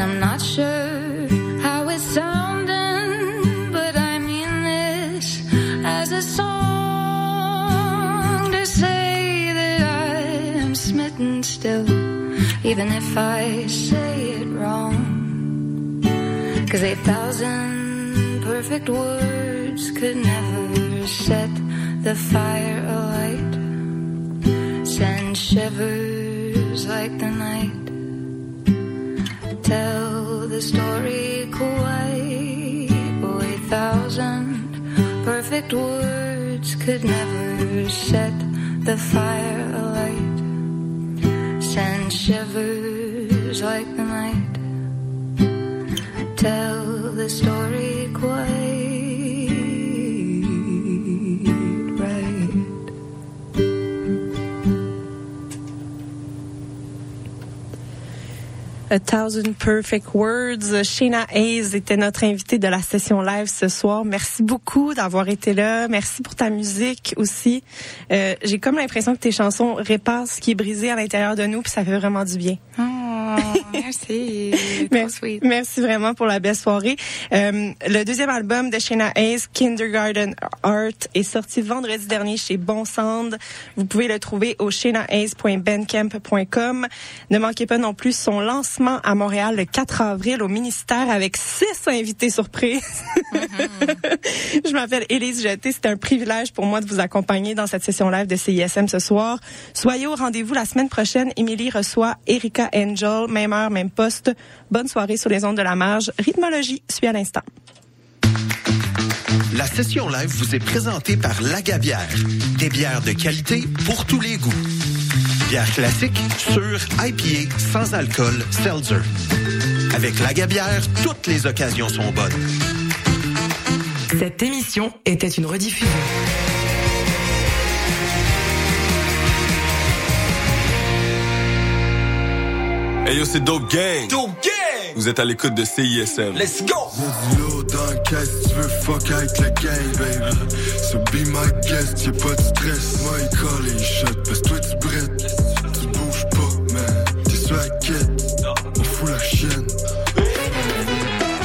And I'm not sure how it's sounding, but I mean this as a song to say that I am smitten still, even if I say it wrong. Cause eight thousand perfect words could never set the fire alight. Send shivers like the night. Tell the story quite. Eight thousand perfect words could never set the fire alight. Send shivers like the night tell the story quite A Thousand Perfect Words. Shayna Hayes était notre invitée de la session live ce soir. Merci beaucoup d'avoir été là. Merci pour ta musique aussi. Euh, J'ai comme l'impression que tes chansons réparent ce qui est brisé à l'intérieur de nous, puis ça fait vraiment du bien. Oh, merci. merci, merci vraiment pour la belle soirée. Euh, le deuxième album de Shayna Hayes, Kindergarten Art, est sorti vendredi dernier chez Bon Sound. Vous pouvez le trouver au shaynahayes.bandcamp.com. Ne manquez pas non plus son lancement à Montréal le 4 avril au ministère avec six invités surprises. Je m'appelle Élise Jeté. C'est un privilège pour moi de vous accompagner dans cette session live de CISM ce soir. Soyez au rendez-vous la semaine prochaine. Émilie reçoit Erika Angel, même heure, même poste. Bonne soirée sur les ondes de la marge. Rythmologie suit à l'instant. La session live vous est présentée par Lagabière. Des bières de qualité pour tous les goûts. Bière classique, sûre, IPA, sans alcool, seltzer. Avec Lagabière, toutes les occasions sont bonnes. Cette émission était une rediffusion. Hey yo, c'est Dope Gang. Dope Gang. Vous êtes à l'écoute de CISM. Let's go. Y'a du lourd dans le caisse, tu veux fuck avec le gang, baby. So be my guest, y'a pas de stress. Moi, il colle et il shot, parce que toi, tu brettes.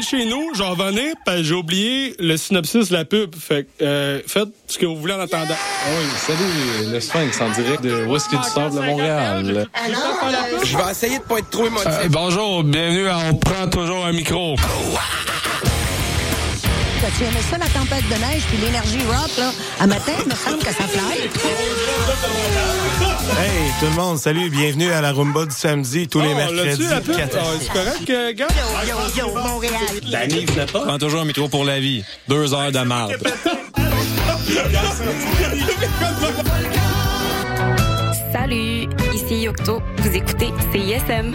Aller chez nous, j'en revenais, puis j'ai oublié le synopsis de la pub. Fait que, euh, faites ce que vous voulez en attendant. Oui, salut, le Sphinx en direct de Whisky du Sable de Montréal? Je vais essayer de pas être trop émotif. Euh, bonjour, bienvenue à On prend toujours un micro. Tu aimais ça, la tempête de neige, puis l'énergie rock, là? À matin, il me semble que ça fly. Hey, tout le monde, salut, bienvenue à la rumba du samedi, tous les Oh, mercredis. la Ah, C'est correct, euh, gars? Yo, yo, Montréal. Danny, vous pas? Prends toujours un micro pour la vie. Deux heures de marde. Salut, ici Yocto. Vous écoutez CISM.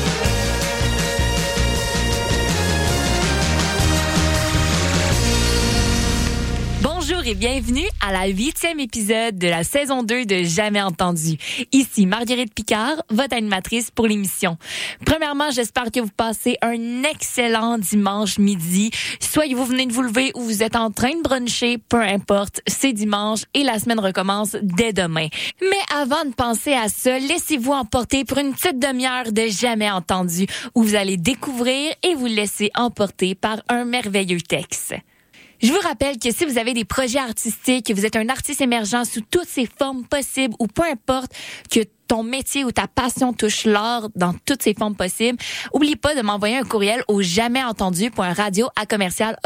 Et bienvenue à la huitième épisode de la saison 2 de Jamais Entendu. Ici Marguerite Picard, votre animatrice pour l'émission. Premièrement, j'espère que vous passez un excellent dimanche midi. Soit vous venez de vous lever ou vous êtes en train de bruncher, peu importe, c'est dimanche et la semaine recommence dès demain. Mais avant de penser à ça, laissez-vous emporter pour une petite demi-heure de Jamais Entendu où vous allez découvrir et vous laisser emporter par un merveilleux texte. Je vous rappelle que si vous avez des projets artistiques, que vous êtes un artiste émergent sous toutes ses formes possibles ou peu importe que ton métier ou ta passion touche l'art dans toutes ses formes possibles, oublie pas de m'envoyer un courriel au jamais entendu.radio à commercial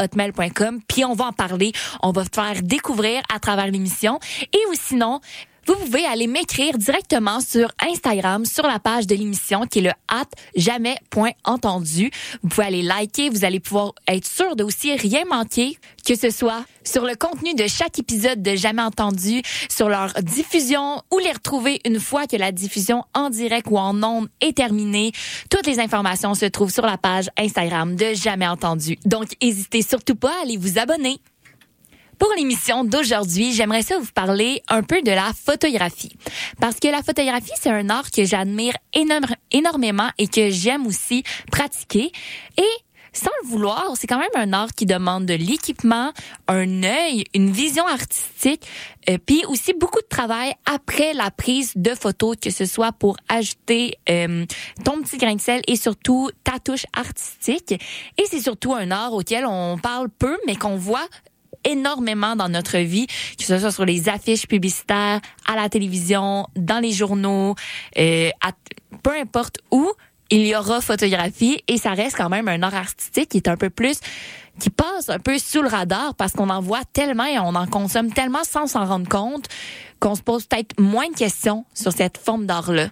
puis on va en parler, on va te faire découvrir à travers l'émission. Et ou sinon vous pouvez aller m'écrire directement sur Instagram, sur la page de l'émission qui est le at jamais.entendu. Vous pouvez aller liker, vous allez pouvoir être sûr de aussi rien manquer, que ce soit sur le contenu de chaque épisode de Jamais entendu, sur leur diffusion ou les retrouver une fois que la diffusion en direct ou en ondes est terminée. Toutes les informations se trouvent sur la page Instagram de Jamais entendu. Donc, n'hésitez surtout pas à aller vous abonner. Pour l'émission d'aujourd'hui, j'aimerais ça vous parler un peu de la photographie. Parce que la photographie, c'est un art que j'admire énormément et que j'aime aussi pratiquer. Et sans le vouloir, c'est quand même un art qui demande de l'équipement, un œil, une vision artistique, euh, puis aussi beaucoup de travail après la prise de photos, que ce soit pour ajouter euh, ton petit grain de sel et surtout ta touche artistique. Et c'est surtout un art auquel on parle peu, mais qu'on voit énormément dans notre vie, que ce soit sur les affiches publicitaires, à la télévision, dans les journaux, euh, à, peu importe où, il y aura photographie et ça reste quand même un art artistique qui est un peu plus qui passe un peu sous le radar parce qu'on en voit tellement et on en consomme tellement sans s'en rendre compte qu'on se pose peut-être moins de questions sur cette forme d'art-là.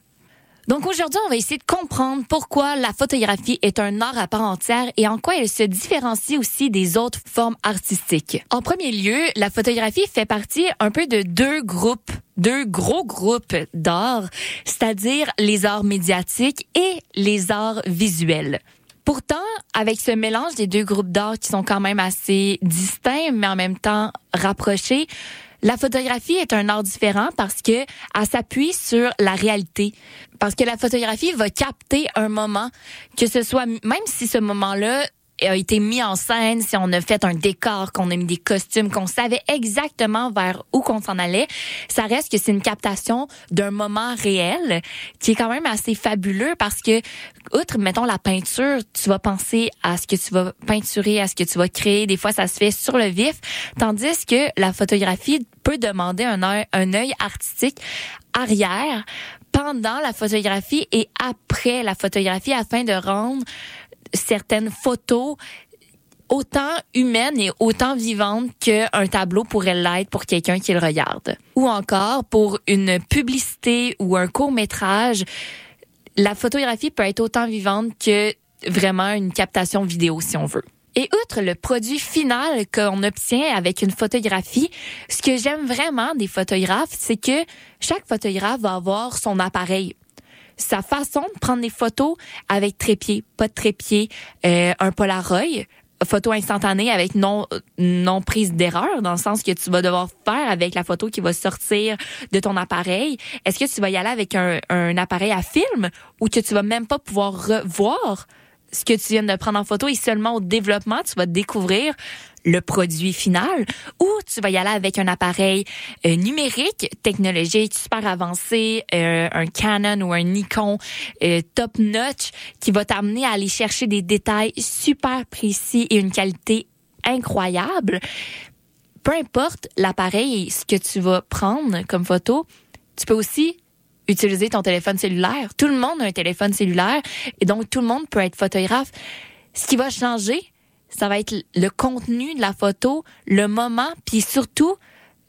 Donc aujourd'hui, on va essayer de comprendre pourquoi la photographie est un art à part entière et en quoi elle se différencie aussi des autres formes artistiques. En premier lieu, la photographie fait partie un peu de deux groupes, deux gros groupes d'art, c'est-à-dire les arts médiatiques et les arts visuels. Pourtant, avec ce mélange des deux groupes d'art qui sont quand même assez distincts, mais en même temps rapprochés, la photographie est un art différent parce que elle s'appuie sur la réalité. Parce que la photographie va capter un moment, que ce soit, même si ce moment-là a été mis en scène, si on a fait un décor, qu'on a mis des costumes, qu'on savait exactement vers où qu'on s'en allait, ça reste que c'est une captation d'un moment réel qui est quand même assez fabuleux parce que, outre, mettons, la peinture, tu vas penser à ce que tu vas peinturer, à ce que tu vas créer. Des fois, ça se fait sur le vif. Tandis que la photographie peut demander un œil, un œil artistique arrière pendant la photographie et après la photographie afin de rendre certaines photos autant humaines et autant vivantes qu'un tableau pourrait l'être pour quelqu'un qui le regarde. Ou encore pour une publicité ou un court métrage, la photographie peut être autant vivante que vraiment une captation vidéo si on veut. Et outre le produit final qu'on obtient avec une photographie, ce que j'aime vraiment des photographes, c'est que chaque photographe va avoir son appareil sa façon de prendre des photos avec trépied, pas de trépied, euh, un Polaroid, photo instantanée avec non non prise d'erreur dans le sens que tu vas devoir faire avec la photo qui va sortir de ton appareil. Est-ce que tu vas y aller avec un, un appareil à film ou que tu vas même pas pouvoir revoir ce que tu viens de prendre en photo et seulement au développement tu vas découvrir le produit final ou tu vas y aller avec un appareil euh, numérique, technologique super avancé, euh, un Canon ou un Nikon euh, top notch qui va t'amener à aller chercher des détails super précis et une qualité incroyable. Peu importe l'appareil ce que tu vas prendre comme photo, tu peux aussi utiliser ton téléphone cellulaire. Tout le monde a un téléphone cellulaire et donc tout le monde peut être photographe. Ce qui va changer, ça va être le contenu de la photo, le moment, puis surtout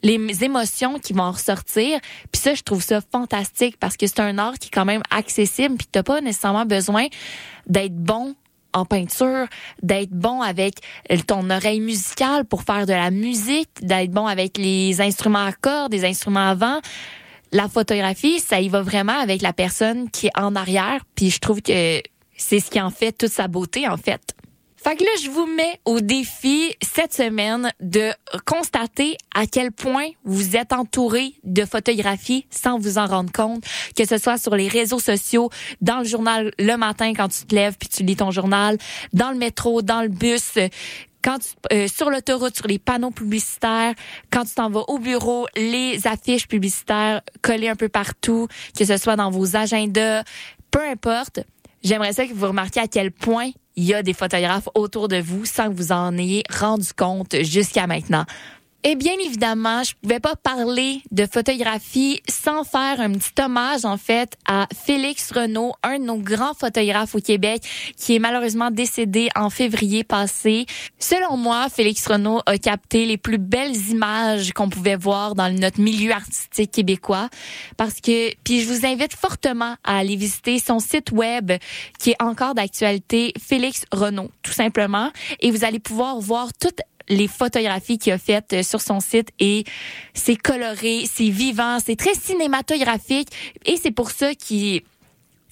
les émotions qui vont ressortir. Puis ça, je trouve ça fantastique parce que c'est un art qui est quand même accessible, puis t'as pas nécessairement besoin d'être bon en peinture, d'être bon avec ton oreille musicale pour faire de la musique, d'être bon avec les instruments à cordes, des instruments à vent. La photographie, ça y va vraiment avec la personne qui est en arrière, puis je trouve que c'est ce qui en fait toute sa beauté en fait. Fait que là, je vous mets au défi cette semaine de constater à quel point vous êtes entouré de photographies sans vous en rendre compte, que ce soit sur les réseaux sociaux, dans le journal le matin quand tu te lèves puis tu lis ton journal, dans le métro, dans le bus, quand euh, sur l'autoroute, sur les panneaux publicitaires, quand tu t'en vas au bureau, les affiches publicitaires collées un peu partout, que ce soit dans vos agendas, peu importe. J'aimerais ça que vous remarquiez à quel point il y a des photographes autour de vous sans que vous en ayez rendu compte jusqu'à maintenant. Et bien évidemment, je pouvais pas parler de photographie sans faire un petit hommage en fait à Félix Renault, un de nos grands photographes au Québec qui est malheureusement décédé en février passé. Selon moi, Félix Renault a capté les plus belles images qu'on pouvait voir dans notre milieu artistique québécois parce que puis je vous invite fortement à aller visiter son site web qui est encore d'actualité Félix Renault tout simplement et vous allez pouvoir voir toutes les photographies qu'il a faites euh, sur son site et c'est coloré, c'est vivant, c'est très cinématographique et c'est pour ça qu'il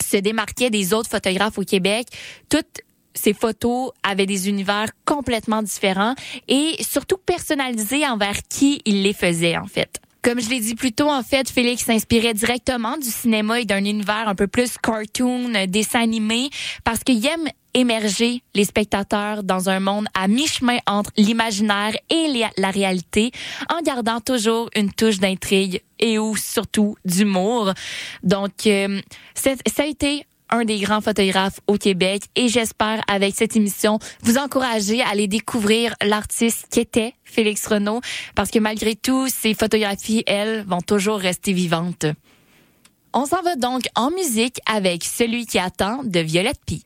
se démarquait des autres photographes au Québec. Toutes ces photos avaient des univers complètement différents et surtout personnalisés envers qui il les faisait en fait. Comme je l'ai dit plus tôt, en fait, Félix s'inspirait directement du cinéma et d'un univers un peu plus cartoon, dessin animé, parce qu'il aime émerger les spectateurs dans un monde à mi-chemin entre l'imaginaire et la réalité, en gardant toujours une touche d'intrigue et ou surtout d'humour. Donc, euh, ça a été un des grands photographes au Québec et j'espère avec cette émission vous encourager à aller découvrir l'artiste qui était Félix Renault parce que malgré tout, ses photographies, elles, vont toujours rester vivantes. On s'en va donc en musique avec Celui qui attend de Violette Pie.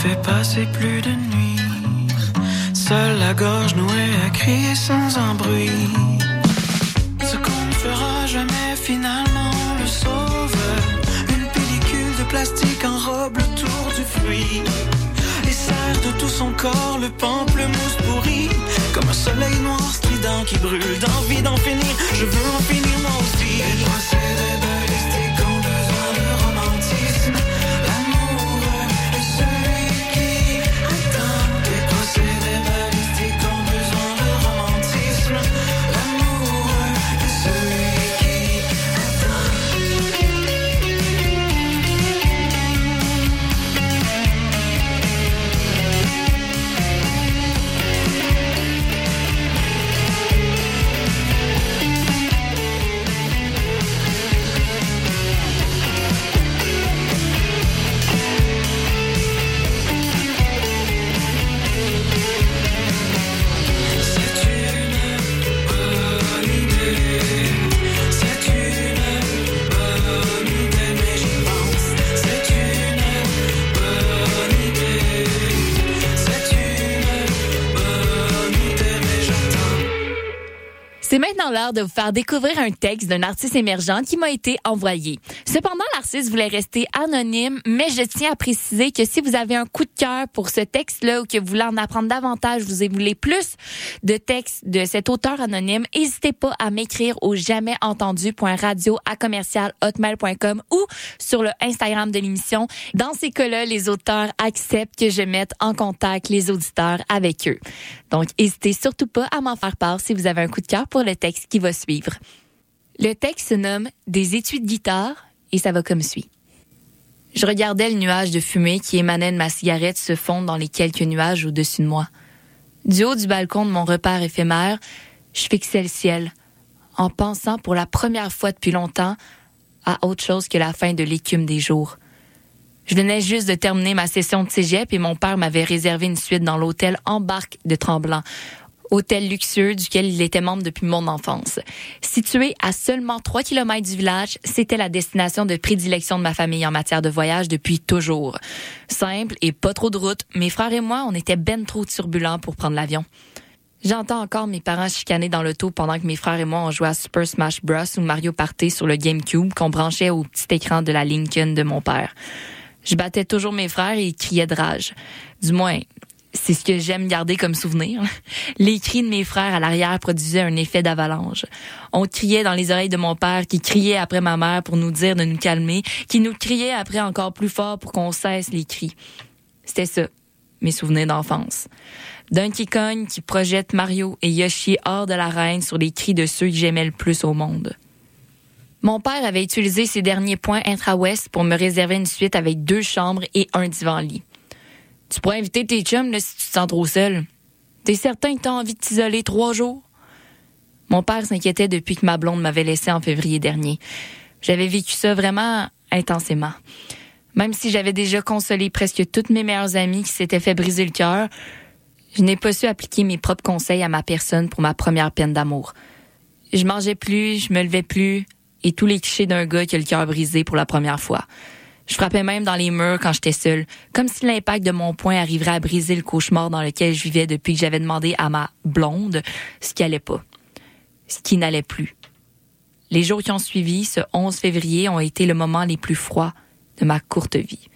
Fait passer plus de nuit. Seule la gorge nouée à crier sans un bruit. Ce qu'on ne fera jamais finalement le sauve. Une pellicule de plastique enrobe le tour du fruit. Et serre de tout son corps le pamplemousse pourri. Comme un soleil noir strident qui brûle d'envie d'en finir. Je veux en finir moi aussi. L'heure de vous faire découvrir un texte d'un artiste émergent qui m'a été envoyé. Cependant, l'artiste voulait rester anonyme, mais je tiens à préciser que si vous avez un coup de cœur pour ce texte-là ou que vous voulez en apprendre davantage, vous voulez plus de textes de cet auteur anonyme, n'hésitez pas à m'écrire au jamais entendu.radio à commercial hotmail.com ou sur le Instagram de l'émission. Dans ces cas-là, les auteurs acceptent que je mette en contact les auditeurs avec eux. Donc, n'hésitez surtout pas à m'en faire part si vous avez un coup de cœur pour le texte qui va suivre. Le texte se nomme Des études de guitare et ça va comme suit. Je regardais le nuage de fumée qui émanait de ma cigarette se fondre dans les quelques nuages au-dessus de moi. Du haut du balcon de mon repère éphémère, je fixais le ciel, en pensant pour la première fois depuis longtemps à autre chose que la fin de l'écume des jours. Je venais juste de terminer ma session de cégep et mon père m'avait réservé une suite dans l'hôtel Embarque de Tremblant, hôtel luxueux duquel il était membre depuis mon enfance. Situé à seulement 3 km du village, c'était la destination de prédilection de ma famille en matière de voyage depuis toujours. Simple et pas trop de route, mes frères et moi, on était ben trop turbulents pour prendre l'avion. J'entends encore mes parents chicaner dans l'auto pendant que mes frères et moi on jouait à Super Smash Bros ou Mario Party sur le GameCube qu'on branchait au petit écran de la Lincoln de mon père. Je battais toujours mes frères et ils criaient de rage. Du moins, c'est ce que j'aime garder comme souvenir. Les cris de mes frères à l'arrière produisaient un effet d'avalanche. On criait dans les oreilles de mon père qui criait après ma mère pour nous dire de nous calmer, qui nous criait après encore plus fort pour qu'on cesse les cris. C'était ça, mes souvenirs d'enfance. Qui cogne, qui projette Mario et Yoshi hors de la reine sur les cris de ceux que j'aimais le plus au monde. Mon père avait utilisé ses derniers points intra-ouest pour me réserver une suite avec deux chambres et un divan-lit. Tu pourrais inviter tes chums si tu te sens trop seul. T'es certain que t'as envie de t'isoler trois jours? Mon père s'inquiétait depuis que ma blonde m'avait laissé en février dernier. J'avais vécu ça vraiment intensément. Même si j'avais déjà consolé presque toutes mes meilleures amies qui s'étaient fait briser le cœur, je n'ai pas su appliquer mes propres conseils à ma personne pour ma première peine d'amour. Je mangeais plus, je me levais plus, et tous les clichés d'un gars qui a le cœur brisé pour la première fois. Je frappais même dans les murs quand j'étais seule, comme si l'impact de mon poing arriverait à briser le cauchemar dans lequel je vivais depuis que j'avais demandé à ma blonde ce qui allait pas, ce qui n'allait plus. Les jours qui ont suivi, ce 11 février, ont été le moment les plus froids de ma courte vie.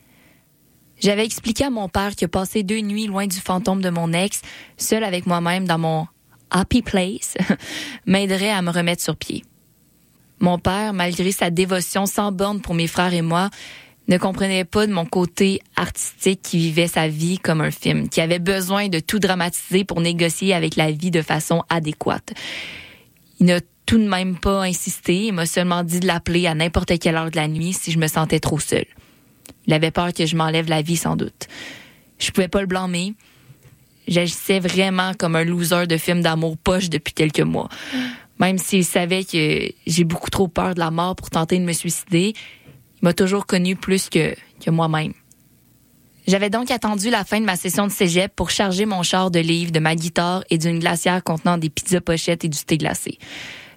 J'avais expliqué à mon père que passer deux nuits loin du fantôme de mon ex, seul avec moi-même dans mon happy place, m'aiderait à me remettre sur pied. Mon père, malgré sa dévotion sans borne pour mes frères et moi, ne comprenait pas de mon côté artistique qui vivait sa vie comme un film, qui avait besoin de tout dramatiser pour négocier avec la vie de façon adéquate. Il n'a tout de même pas insisté, il m'a seulement dit de l'appeler à n'importe quelle heure de la nuit si je me sentais trop seule. Il avait peur que je m'enlève la vie sans doute. Je pouvais pas le blâmer. J'agissais vraiment comme un loser de film d'amour poche depuis quelques mois. Même s'il savait que j'ai beaucoup trop peur de la mort pour tenter de me suicider, m'a toujours connu plus que, moi-même. J'avais donc attendu la fin de ma session de cégep pour charger mon char de livres, de ma guitare et d'une glacière contenant des pizzas pochettes et du thé glacé.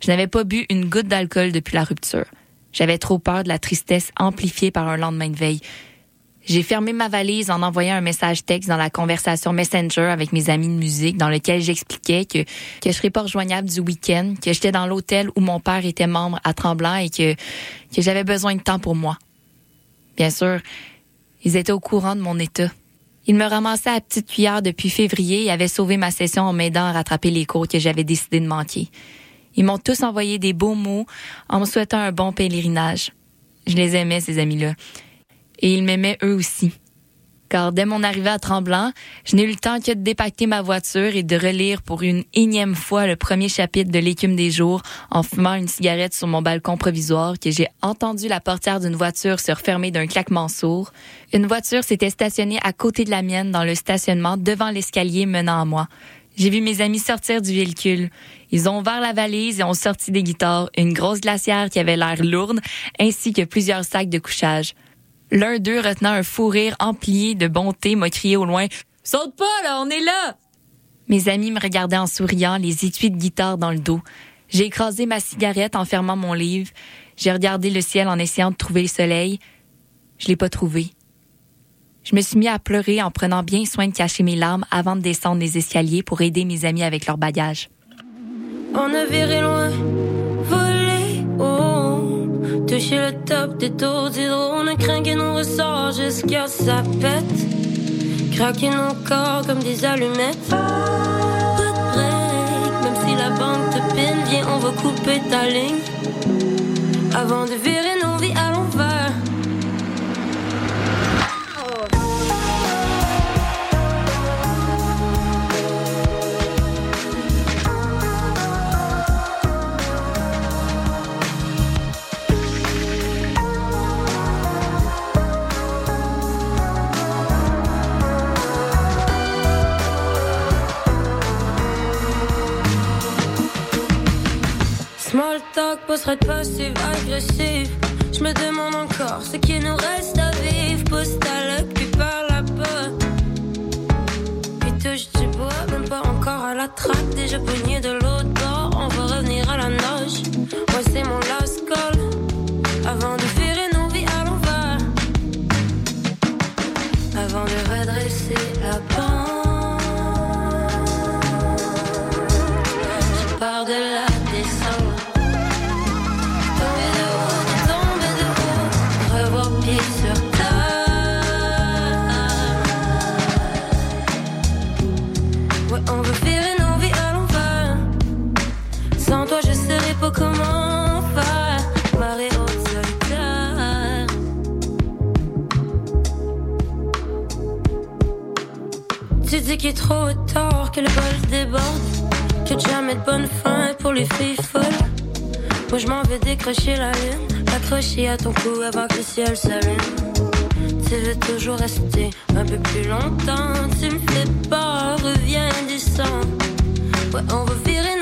Je n'avais pas bu une goutte d'alcool depuis la rupture. J'avais trop peur de la tristesse amplifiée par un lendemain de veille. J'ai fermé ma valise en envoyant un message texte dans la conversation Messenger avec mes amis de musique dans lequel j'expliquais que, que je serais pas rejoignable du week-end, que j'étais dans l'hôtel où mon père était membre à Tremblant et que, que j'avais besoin de temps pour moi. Bien sûr, ils étaient au courant de mon état. Ils me ramassaient à petite cuillère depuis février et avaient sauvé ma session en m'aidant à rattraper les cours que j'avais décidé de manquer. Ils m'ont tous envoyé des beaux mots en me souhaitant un bon pèlerinage. Je les aimais, ces amis-là et ils m'aimaient eux aussi. Car dès mon arrivée à Tremblant, je n'ai eu le temps que de dépacter ma voiture et de relire pour une énième fois le premier chapitre de L'écume des jours en fumant une cigarette sur mon balcon provisoire que j'ai entendu la portière d'une voiture se refermer d'un claquement sourd. Une voiture s'était stationnée à côté de la mienne dans le stationnement devant l'escalier menant à moi. J'ai vu mes amis sortir du véhicule. Ils ont ouvert la valise et ont sorti des guitares, une grosse glacière qui avait l'air lourde, ainsi que plusieurs sacs de couchage. L'un d'eux, retenant un fou rire empli de bonté, m'a crié au loin Saute pas, là, on est là! Mes amis me regardaient en souriant, les étuis de guitare dans le dos. J'ai écrasé ma cigarette en fermant mon livre. J'ai regardé le ciel en essayant de trouver le soleil. Je l'ai pas trouvé. Je me suis mis à pleurer en prenant bien soin de cacher mes larmes avant de descendre les escaliers pour aider mes amis avec leur bagage. On a viré loin, touché le top des taux on a craqué nos ressorts jusqu'à sa pète. Craquer nos corps comme des allumettes. Pas même si la banque te pine, viens, on va couper ta ligne. Avant de virer Talk, poserait passive, agressif. Je me demande encore ce qui nous reste à vivre. Pose ta luck, puis par là-bas. Puis touche du bois, même pas encore à la traque. Déjà poigné de l'autre bord, on va revenir à la nage. Moi, c'est mon last call. Avant de virer nos vies à l'envers. Avant de redresser la pente. Dis qu'il est trop tard, que le bol déborde, que jamais de bonne fin pour les filles folles. Moi je m'en vais décrocher la lune, l'accrocher à ton cou avant que le ciel s'allume. Tu veux toujours rester un peu plus longtemps, tu me fais peur, reviens descend. Ouais, on va virer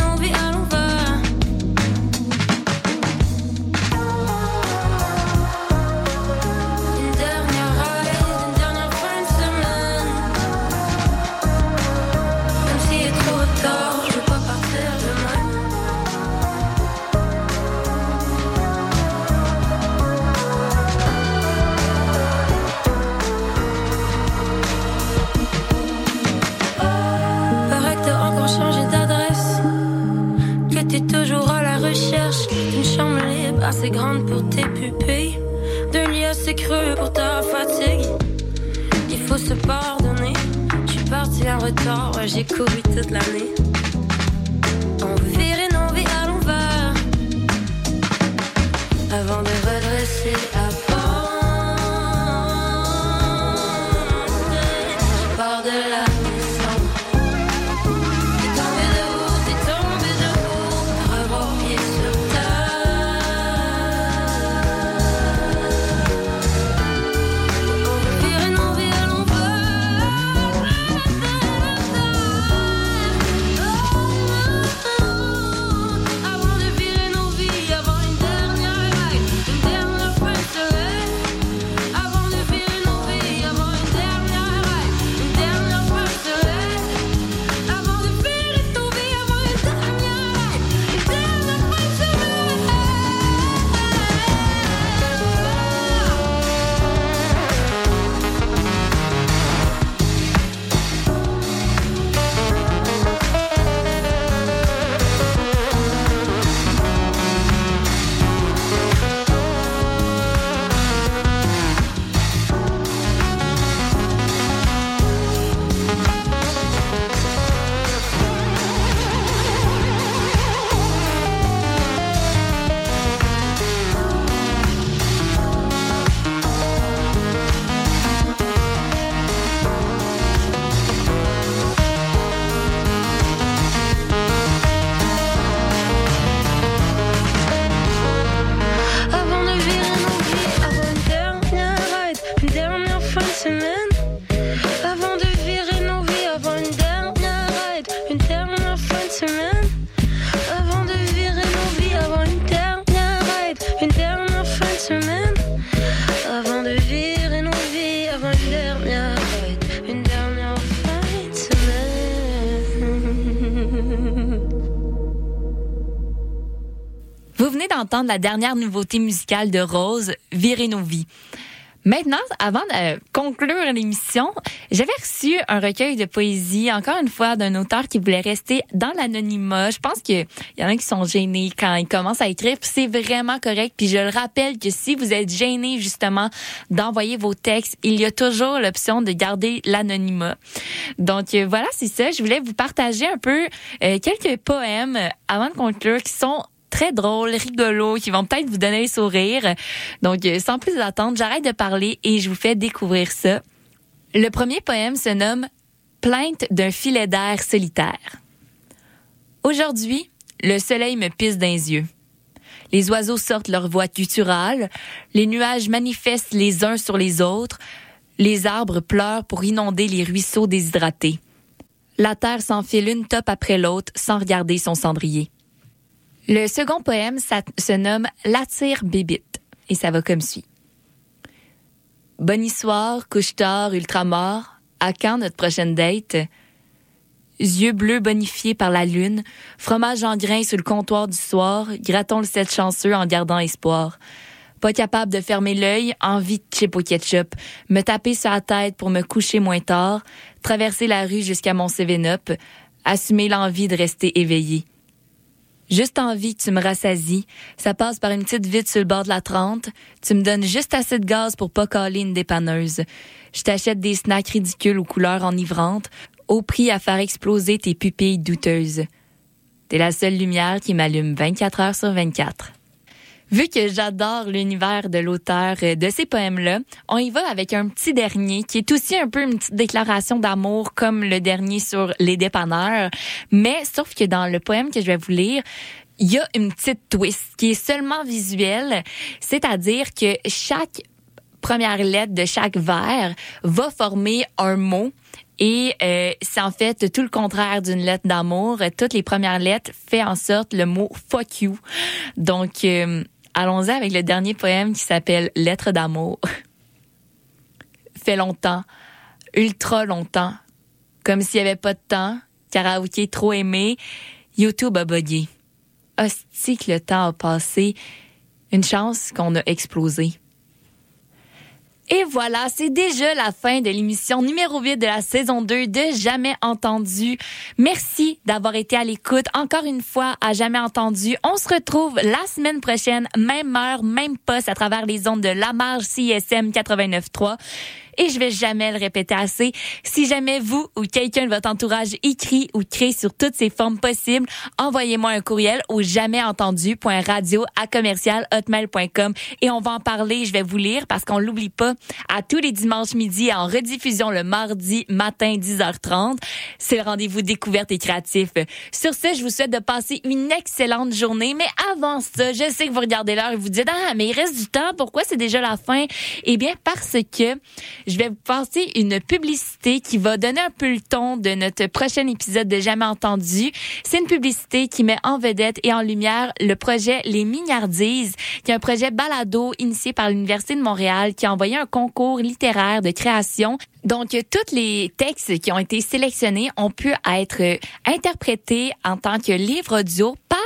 assez grande pour tes pupilles. D'un lit assez creux pour ta fatigue. Il faut se pardonner. Je suis parti en retard, ouais, j'ai couru toute l'année. D'entendre la dernière nouveauté musicale de Rose, Virer nos vies. Maintenant, avant de conclure l'émission, j'avais reçu un recueil de poésie, encore une fois, d'un auteur qui voulait rester dans l'anonymat. Je pense qu'il y en a qui sont gênés quand ils commencent à écrire, puis c'est vraiment correct. Puis je le rappelle que si vous êtes gêné justement d'envoyer vos textes, il y a toujours l'option de garder l'anonymat. Donc euh, voilà, c'est ça. Je voulais vous partager un peu euh, quelques poèmes euh, avant de conclure qui sont très drôles, rigolos, qui vont peut-être vous donner le sourire. Donc, euh, sans plus attendre, j'arrête de parler et je vous fais découvrir ça. Le premier poème se nomme Plainte d'un filet d'air solitaire. Aujourd'hui, le soleil me pisse dans les yeux. Les oiseaux sortent leur voix gutturale, les nuages manifestent les uns sur les autres, les arbres pleurent pour inonder les ruisseaux déshydratés. La terre s'enfile une top après l'autre sans regarder son cendrier. Le second poème se nomme L'attire bébite et ça va comme suit. Bonne soir, couche tard, ultramort. À quand notre prochaine date? Yeux bleus bonifiés par la lune, fromage en grains sur le comptoir du soir, grattons le sept chanceux en gardant espoir. Pas capable de fermer l'œil, envie de chip au ketchup, me taper sur la tête pour me coucher moins tard, traverser la rue jusqu'à mon 7-up, assumer l'envie de rester éveillé. Juste envie que tu me rassasies. Ça passe par une petite vite sur le bord de la 30. Tu me donnes juste assez de gaz pour pas caler une dépanneuse. Je t'achète des snacks ridicules aux couleurs enivrantes, au prix à faire exploser tes pupilles douteuses. T'es la seule lumière qui m'allume 24 heures sur 24. Vu que j'adore l'univers de l'auteur euh, de ces poèmes-là, on y va avec un petit dernier qui est aussi un peu une petite déclaration d'amour comme le dernier sur les dépanneurs. Mais sauf que dans le poème que je vais vous lire, il y a une petite twist qui est seulement visuelle, c'est-à-dire que chaque première lettre de chaque vers va former un mot. Et euh, c'est en fait tout le contraire d'une lettre d'amour. Toutes les premières lettres fait en sorte le mot fuck you. Donc, euh, allons-y avec le dernier poème qui s'appelle Lettre d'amour. fait longtemps, ultra longtemps, comme s'il n'y avait pas de temps, karaoké trop aimé, YouTube a bugué. Hostie que le temps a passé, une chance qu'on a explosé. Et voilà, c'est déjà la fin de l'émission numéro 8 de la saison 2 de Jamais Entendu. Merci d'avoir été à l'écoute encore une fois à Jamais Entendu. On se retrouve la semaine prochaine, même heure, même poste à travers les ondes de la marge CSM 89.3 et je vais jamais le répéter assez. Si jamais vous ou quelqu'un de votre entourage écrit ou crée sur toutes ces formes possibles, envoyez-moi un courriel au jamaisentendu.radio à et on va en parler. Je vais vous lire parce qu'on l'oublie pas à tous les dimanches midi en rediffusion le mardi matin 10h30. C'est le rendez-vous découverte et créatif. Sur ce, je vous souhaite de passer une excellente journée. Mais avant ça, je sais que vous regardez l'heure et vous dites, ah, mais il reste du temps. Pourquoi c'est déjà la fin? Eh bien, parce que je vais vous passer une publicité qui va donner un peu le ton de notre prochain épisode de Jamais entendu. C'est une publicité qui met en vedette et en lumière le projet Les Mignardises, qui est un projet balado initié par l'Université de Montréal qui a envoyé un concours littéraire de création donc, tous les textes qui ont été sélectionnés ont pu être interprétés en tant que livre audio par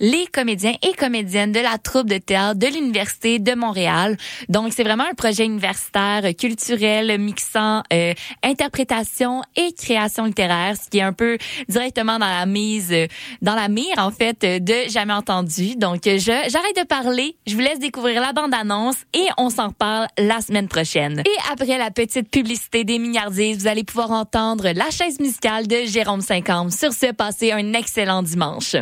les comédiens et comédiennes de la troupe de théâtre de l'Université de Montréal. Donc, c'est vraiment un projet universitaire culturel mixant euh, interprétation et création littéraire, ce qui est un peu directement dans la mise, dans la mire, en fait, de Jamais Entendu. Donc, je, j'arrête de parler, je vous laisse découvrir la bande-annonce et on s'en reparle la semaine prochaine. Et après la petite publicité des Mignardises, vous allez pouvoir entendre la chaise musicale de Jérôme 50. Sur ce, passez un excellent dimanche.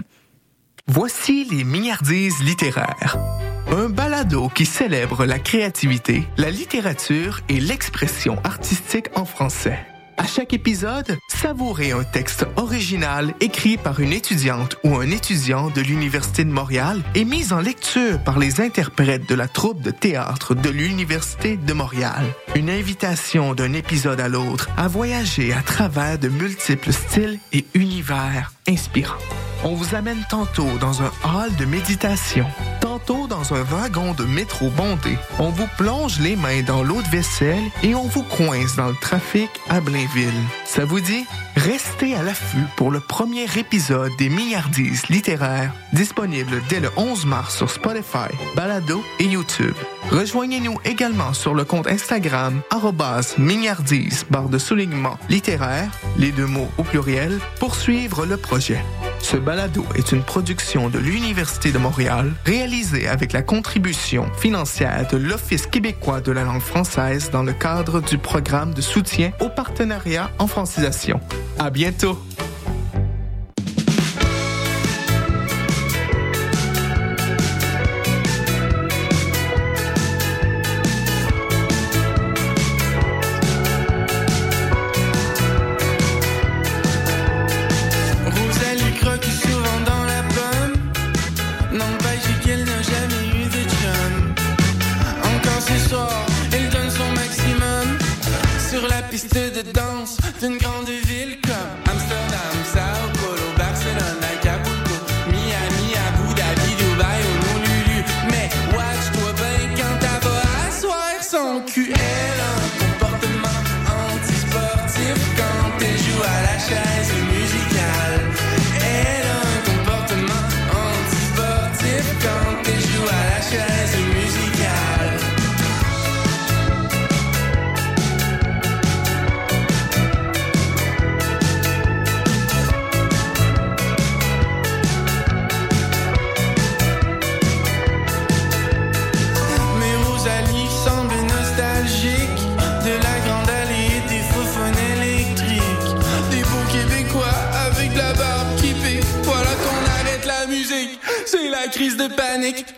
Voici les Mignardises littéraires. Un balado qui célèbre la créativité, la littérature et l'expression artistique en français. À chaque épisode, savourez un texte original écrit par une étudiante ou un étudiant de l'Université de Montréal et mis en lecture par les interprètes de la troupe de théâtre de l'Université de Montréal. Une invitation d'un épisode à l'autre à voyager à travers de multiples styles et univers inspirants. On vous amène tantôt dans un hall de méditation, dans un wagon de métro bondé. On vous plonge les mains dans l'eau de vaisselle et on vous coince dans le trafic à Blainville. Ça vous dit? Restez à l'affût pour le premier épisode des Milliardises littéraires, disponible dès le 11 mars sur Spotify, Balado et YouTube. Rejoignez-nous également sur le compte Instagram @milliardise barre de soulignement littéraire, les deux mots au pluriel, pour suivre le projet. Ce balado est une production de l'Université de Montréal, réalisée avec la contribution financière de l'Office québécois de la langue française dans le cadre du programme de soutien au partenariat en francisation. À bientôt! La